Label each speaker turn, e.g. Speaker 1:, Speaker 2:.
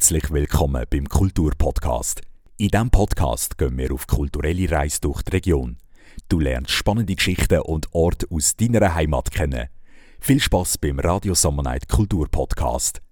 Speaker 1: Herzlich willkommen beim Kulturpodcast. In diesem Podcast gehen wir auf kulturelle Reise durch die Region. Du lernst spannende Geschichten und Orte aus deiner Heimat kennen. Viel Spaß beim Radio Sommer Night Kulturpodcast.